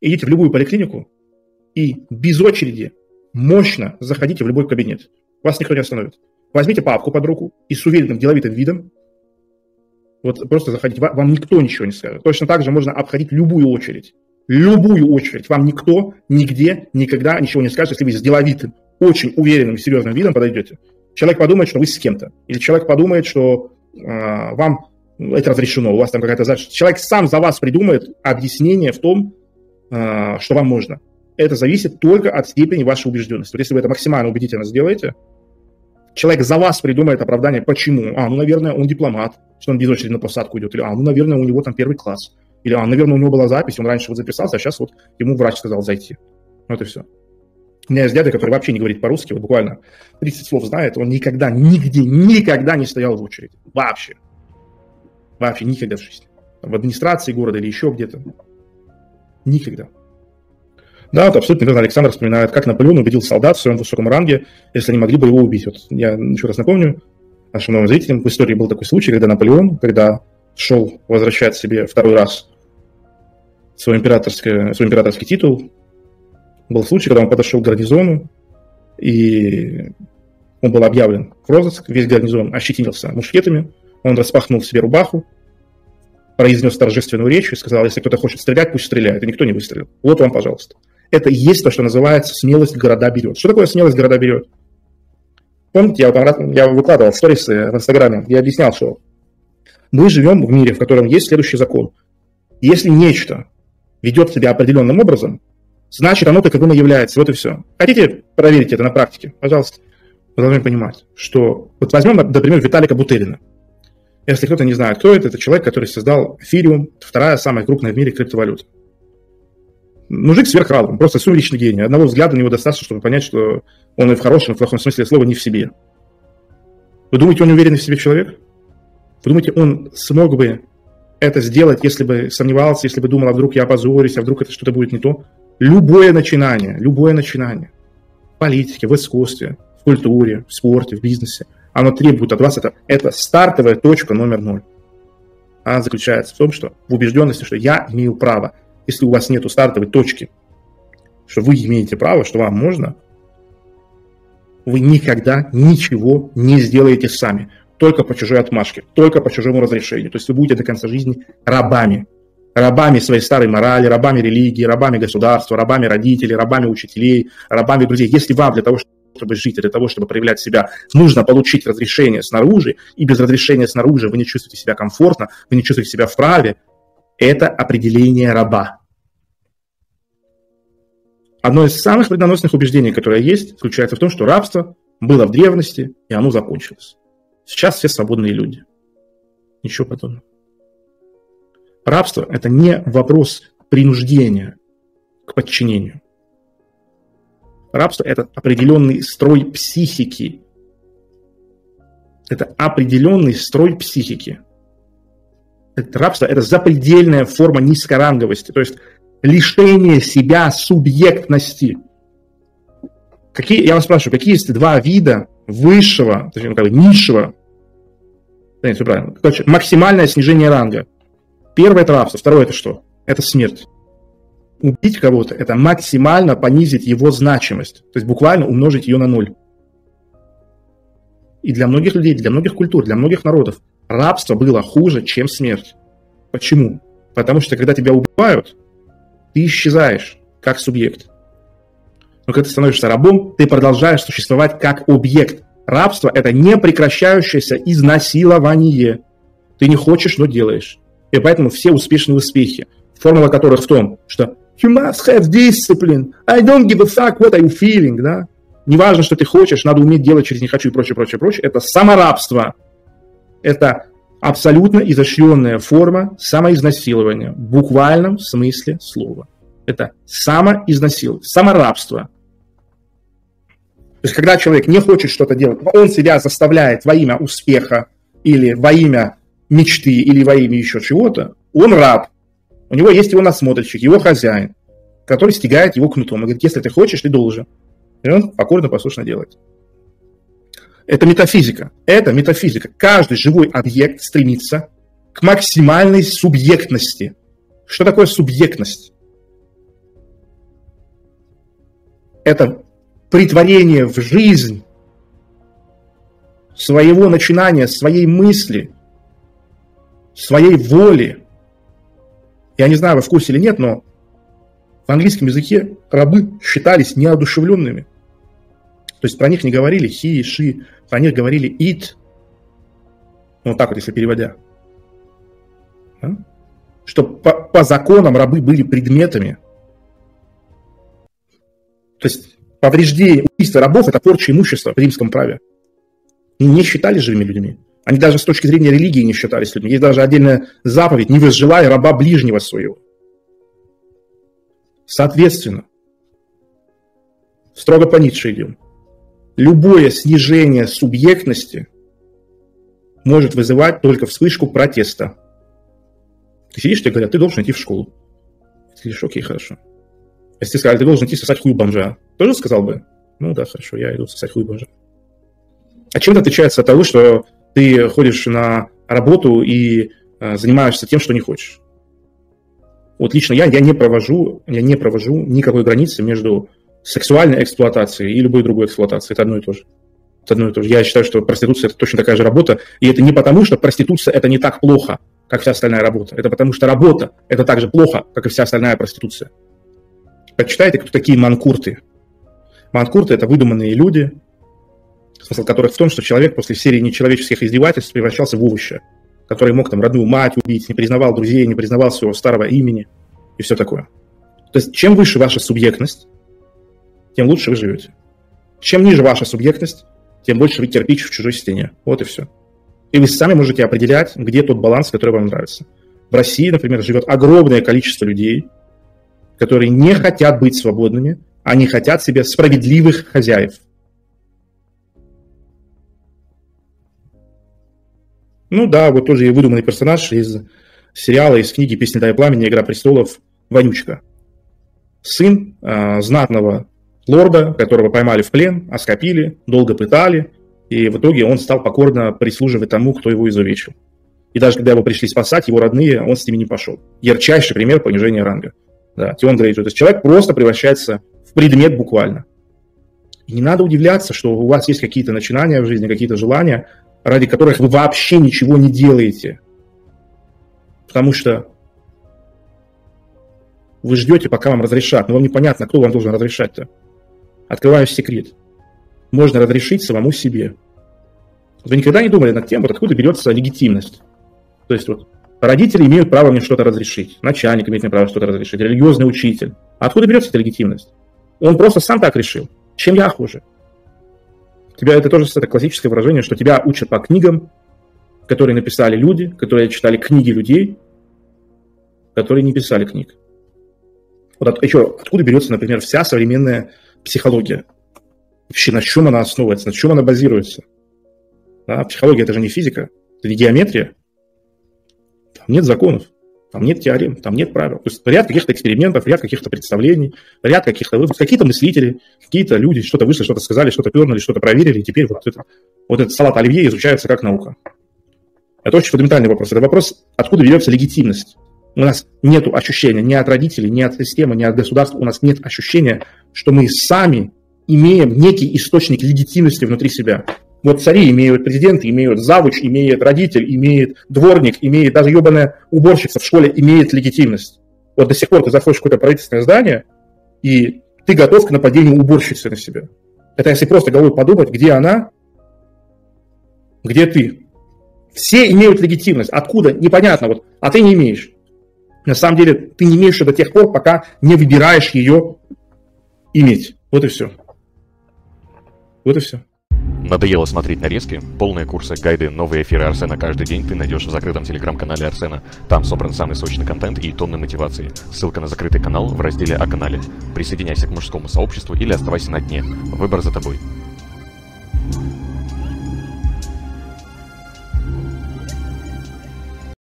Идите в любую поликлинику и без очереди мощно заходите в любой кабинет. Вас никто не остановит. Возьмите папку под руку и с уверенным деловитым видом вот просто заходите. Вам никто ничего не скажет. Точно так же можно обходить любую очередь. Любую очередь. Вам никто нигде никогда ничего не скажет, если вы с деловитым, очень уверенным, серьезным видом подойдете. Человек подумает, что вы с кем-то. Или человек подумает, что э, вам это разрешено, у вас там какая-то задача. Человек сам за вас придумает объяснение в том, что вам можно. Это зависит только от степени вашей убежденности. Вот если вы это максимально убедительно сделаете, человек за вас придумает оправдание, почему. А, ну, наверное, он дипломат, что он без очереди на посадку идет. Или, а, ну, наверное, у него там первый класс. Или, а, наверное, у него была запись, он раньше вот записался, а сейчас вот ему врач сказал зайти. Вот и все. У меня есть дядя, который вообще не говорит по-русски, вот буквально 30 слов знает, он никогда, нигде, никогда не стоял в очереди. Вообще. Вообще никогда в жизни. В администрации города или еще где-то. Никогда. Да, это абсолютно верно. Александр вспоминает, как Наполеон убедил солдат в своем высоком ранге, если они могли бы его убить. Вот я еще раз напомню нашим новым зрителям, в истории был такой случай, когда Наполеон, когда шел возвращать себе второй раз свой императорский, свой императорский титул, был случай, когда он подошел к гарнизону, и он был объявлен в розыск, весь гарнизон ощетинился мушкетами, он распахнул себе рубаху, произнес торжественную речь и сказал, если кто-то хочет стрелять, пусть стреляет, и никто не выстрелил. Вот вам, пожалуйста. Это и есть то, что называется смелость города берет. Что такое смелость города берет? Помните, я, я выкладывал сторисы в Инстаграме, я объяснял, что мы живем в мире, в котором есть следующий закон. Если нечто ведет себя определенным образом, значит оно таковым и является. Вот и все. Хотите проверить это на практике? Пожалуйста. Вы должны понимать, что... Вот возьмем, например, Виталика Бутерина. Если кто-то не знает, кто это, это человек, который создал эфириум, вторая самая крупная в мире криптовалюта. Мужик сверхразум, просто сумеречный гений. Одного взгляда на него достаточно, чтобы понять, что он и в хорошем, и в плохом смысле слова не в себе. Вы думаете, он уверенный в себе человек? Вы думаете, он смог бы это сделать, если бы сомневался, если бы думал, а вдруг я опозорюсь, а вдруг это что-то будет не то? Любое начинание, любое начинание в политике, в искусстве, в культуре, в спорте, в бизнесе, оно требует от вас, это, это стартовая точка номер ноль. Она заключается в том, что в убежденности, что я имею право – если у вас нет стартовой точки, что вы имеете право, что вам можно, вы никогда ничего не сделаете сами. Только по чужой отмашке, только по чужому разрешению. То есть вы будете до конца жизни рабами. Рабами своей старой морали, рабами религии, рабами государства, рабами родителей, рабами учителей, рабами друзей. Если вам для того, чтобы жить, для того, чтобы проявлять себя, нужно получить разрешение снаружи, и без разрешения снаружи вы не чувствуете себя комфортно, вы не чувствуете себя вправе, это определение раба. Одно из самых вредоносных убеждений, которое есть, заключается в том, что рабство было в древности, и оно закончилось. Сейчас все свободные люди. Ничего подобного. Рабство – это не вопрос принуждения к подчинению. Рабство – это определенный строй психики. Это определенный строй психики это рабство – это запредельная форма низкоранговости, то есть лишение себя субъектности. Какие, я вас спрашиваю, какие есть два вида высшего, точнее, ну, как бы низшего, да, нет, все правильно, короче, максимальное снижение ранга. Первое – это рабство, второе – это что? Это смерть. Убить кого-то – это максимально понизить его значимость, то есть буквально умножить ее на ноль. И для многих людей, для многих культур, для многих народов рабство было хуже, чем смерть. Почему? Потому что когда тебя убивают, ты исчезаешь как субъект. Но когда ты становишься рабом, ты продолжаешь существовать как объект. Рабство – это непрекращающееся изнасилование. Ты не хочешь, но делаешь. И поэтому все успешные успехи, формула которых в том, что you must have discipline, I don't give a fuck what you feeling, да? Неважно, что ты хочешь, надо уметь делать через не хочу и прочее, прочее, прочее. Это саморабство – это абсолютно изощренная форма самоизнасилования в буквальном смысле слова. Это самоизнасилование, саморабство. То есть, когда человек не хочет что-то делать, он себя заставляет во имя успеха или во имя мечты или во имя еще чего-то, он раб. У него есть его насмотрщик, его хозяин, который стягает его кнутом. Он говорит, если ты хочешь, ты должен. И он покорно, послушно делает. Это метафизика. Это метафизика. Каждый живой объект стремится к максимальной субъектности. Что такое субъектность? это притворение в жизнь своего начинания, своей мысли, своей воли. Я не знаю, вы в курсе или нет, но в английском языке рабы считались неодушевленными. То есть про них не говорили he, she, про них говорили it. Ну, вот так вот, если переводя. Да? Что по, по законам рабы были предметами. То есть повреждение, убийство рабов – это порча имущества в римском праве. И не считали живыми людьми. Они даже с точки зрения религии не считались людьми. Есть даже отдельная заповедь «Не возжелай раба ближнего своего». Соответственно, строго по Ницше идем. Любое снижение субъектности может вызывать только вспышку протеста. Ты сидишь, тебе говорят, ты должен идти в школу. Ты говоришь, окей, хорошо. Если тебе сказали, ты должен идти сосать хуй бомжа, тоже сказал бы? Ну да, хорошо, я иду сосать хуй бомжа. А чем это отличается от того, что ты ходишь на работу и э, занимаешься тем, что не хочешь? Вот лично я, я не провожу, я не провожу никакой границы между сексуальной эксплуатацией и любой другой эксплуатацией. Это одно и то же. Это одно и то же. Я считаю, что проституция – это точно такая же работа. И это не потому, что проституция – это не так плохо, как вся остальная работа. Это потому, что работа – это так же плохо, как и вся остальная проституция. Почитайте, кто такие манкурты. Манкурты – это выдуманные люди, смысл которых в том, что человек после серии нечеловеческих издевательств превращался в овоща который мог там родную мать убить, не признавал друзей, не признавал своего старого имени и все такое. То есть чем выше ваша субъектность, тем лучше вы живете. Чем ниже ваша субъектность, тем больше вы кирпич в чужой стене. Вот и все. И вы сами можете определять, где тот баланс, который вам нравится. В России, например, живет огромное количество людей, которые не хотят быть свободными, они хотят себе справедливых хозяев. Ну да, вот тоже и выдуманный персонаж из сериала, из книги «Песни дай пламени. Игра престолов» Вонючка. Сын э, знатного лорда, которого поймали в плен, оскопили, долго пытали, и в итоге он стал покорно прислуживать тому, кто его изувечил. И даже когда его пришли спасать, его родные, он с ними не пошел. Ярчайший пример понижения ранга. Да, Тион Грейджер. То есть человек просто превращается в предмет буквально. И не надо удивляться, что у вас есть какие-то начинания в жизни, какие-то желания, ради которых вы вообще ничего не делаете. Потому что вы ждете, пока вам разрешат, но вам непонятно, кто вам должен разрешать-то. Открываю секрет. Можно разрешить самому себе. Вы никогда не думали над тем, вот откуда берется легитимность? То есть вот родители имеют право мне что-то разрешить, начальник имеет мне право что-то разрешить, религиозный учитель. А откуда берется эта легитимность? Он просто сам так решил. Чем я хуже? Тебя это тоже это классическое выражение, что тебя учат по книгам, которые написали люди, которые читали книги людей, которые не писали книг. Вот от, еще, откуда берется, например, вся современная психология? Вообще, на чем она основывается, на чем она базируется? Да, психология – это же не физика, это не геометрия. Там нет законов. Там нет теорем, там нет правил. То есть ряд каких-то экспериментов, ряд каких-то представлений, ряд каких-то выводов, какие-то мыслители, какие-то люди что-то вышли, что-то сказали, что-то пернули, что-то проверили, и теперь вот, это, вот этот салат оливье изучается как наука. Это очень фундаментальный вопрос. Это вопрос, откуда берется легитимность. У нас нет ощущения ни от родителей, ни от системы, ни от государства, у нас нет ощущения, что мы сами имеем некий источник легитимности внутри себя. Вот цари имеют президента, имеют завуч, имеет родитель, имеет дворник, имеет даже ебаная уборщица в школе, имеет легитимность. Вот до сих пор ты заходишь в какое-то правительственное здание, и ты готов к нападению уборщицы на себя. Это если просто головой подумать, где она, где ты. Все имеют легитимность. Откуда? Непонятно. Вот, а ты не имеешь. На самом деле ты не имеешь ее до тех пор, пока не выбираешь ее иметь. Вот и все. Вот и все. Надоело смотреть нарезки? Полные курсы, гайды, новые эфиры Арсена каждый день ты найдешь в закрытом телеграм-канале Арсена. Там собран самый сочный контент и тонны мотивации. Ссылка на закрытый канал в разделе о канале. Присоединяйся к мужскому сообществу или оставайся на дне. Выбор за тобой.